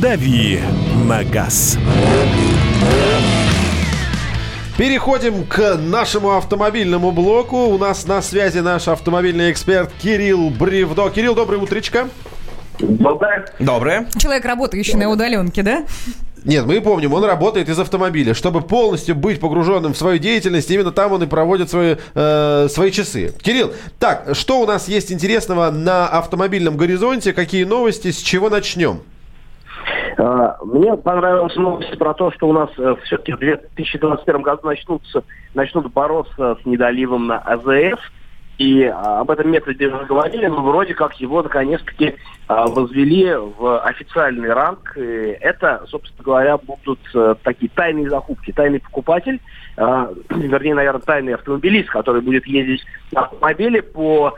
«Дави на газ». Переходим к нашему автомобильному блоку. У нас на связи наш автомобильный эксперт Кирилл Бревдо. Кирилл, доброе утречко. Доброе. Доброе. Человек, работающий на удаленке, да? Нет, мы помним, он работает из автомобиля. Чтобы полностью быть погруженным в свою деятельность, именно там он и проводит свои, э, свои часы. Кирилл, так, что у нас есть интересного на автомобильном горизонте? Какие новости? С чего начнем? А, Мне понравилась новость про то, что у нас э, все-таки в 2021 году начнутся, начнут бороться с недоливом на АЗС. И а, об этом методе уже говорили, но вроде как его наконец-таки а, возвели в официальный ранг. И это, собственно говоря, будут э, такие тайные закупки. Тайный покупатель, вернее, наверное, тайный автомобилист, который будет ездить на автомобиле по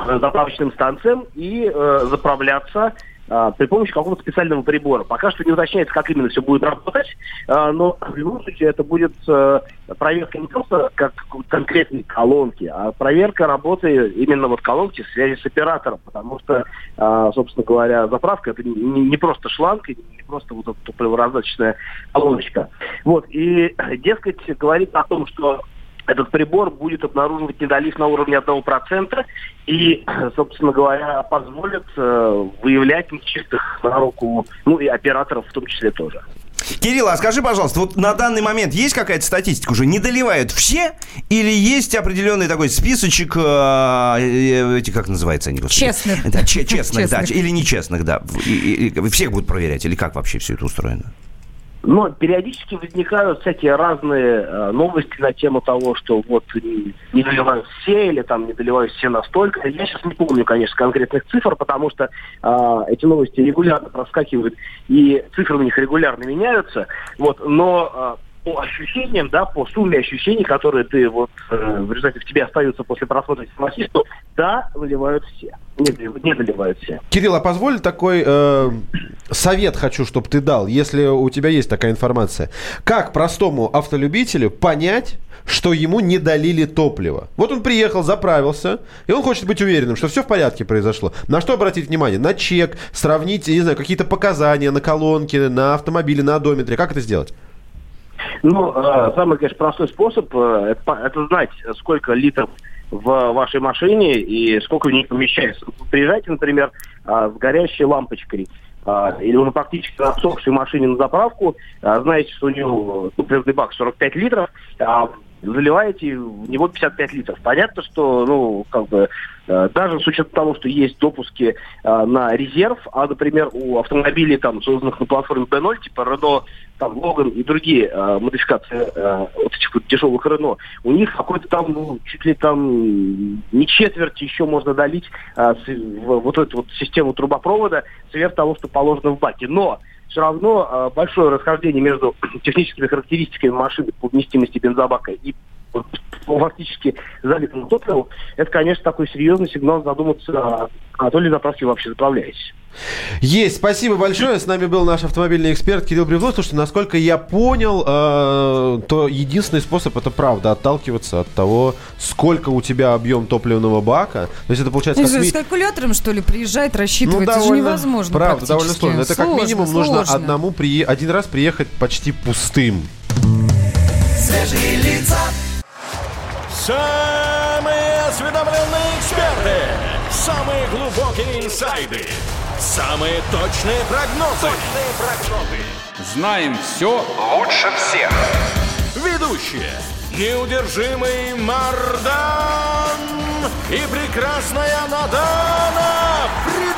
э, заправочным станциям и заправляться а, при помощи какого-то специального прибора. Пока что не уточняется, как именно все будет работать, а, но в любом случае это будет э, проверка не просто как конкретной колонки, а проверка работы именно вот колонки в связи с оператором, потому что, а, собственно говоря, заправка это не, не просто шланг, не просто вот эта топливораздаточная колоночка. Вот, и, дескать, говорит о том, что этот прибор будет обнаруживать недолив на уровне 1%, и, собственно говоря, позволит э, выявлять нечистых на руку, ну и операторов в том числе тоже. Кирилл, а скажи, пожалуйста, вот на данный момент есть какая-то статистика уже? Не доливают все или есть определенный такой списочек, э, э, эти, как называется они? господи? Честных. Да, че- честных, да, Честных. или нечестных, да. И- и- и всех будут проверять, или как вообще все это устроено? Но периодически возникают всякие разные э, новости на тему того, что вот не, не доливают все или там не доливают все настолько. Я сейчас не помню, конечно, конкретных цифр, потому что э, эти новости регулярно проскакивают и цифры у них регулярно меняются. Вот, но э, по ощущениям, да, по сумме ощущений, которые ты вот э, в результате в тебе остаются после просмотра синопсиста, да, доливают все. Не, не доливают все. Кирилл, а позволь такой э, совет хочу, чтобы ты дал, если у тебя есть такая информация. Как простому автолюбителю понять, что ему не долили топливо? Вот он приехал, заправился, и он хочет быть уверенным, что все в порядке произошло. На что обратить внимание? На чек, сравнить, не знаю, какие-то показания на колонке, на автомобиле, на одометре. Как это сделать? Ну, э, самый, конечно, простой способ э, это, это знать, сколько литров в вашей машине и сколько в ней помещается. Приезжайте, например, э, с горящей лампочкой э, или уже практически на машине на заправку, э, знаете, что у нее топливный бак 45 литров, а заливаете в него 55 литров. Понятно, что, ну, как бы, э, даже с учетом того, что есть допуски э, на резерв, а, например, у автомобилей, там, созданных на платформе B0, типа Renault, там, Логан и другие э, модификации э, вот этих вот дешевых Рено, у них какой-то там, ну, чуть ли там не четверть еще можно долить э, с- в вот эту вот систему трубопровода сверх того, что положено в баке. Но все равно э, большое расхождение между техническими характеристиками машины по вместимости бензобака и фактически залитому топливу, это, конечно, такой серьезный сигнал задуматься, а, то ли заправки вообще заправляетесь. Есть, спасибо большое. С нами был наш автомобильный эксперт Кирилл Бревно. Слушайте, насколько я понял, э, то единственный способ это правда отталкиваться от того, сколько у тебя объем топливного бака. То есть это получается как с калькулятором, что ли, приезжать, рассчитывать? это же довольно- невозможно Правда, довольно сложно. Это как Сложно, минимум нужно сложно. одному прие- один раз приехать почти пустым. Свежие лица, Самые осведомленные эксперты. Самые глубокие инсайды. Самые точные прогнозы. Знаем все лучше всех. Ведущие. Неудержимый Мардан и прекрасная Надана Фридрихсон.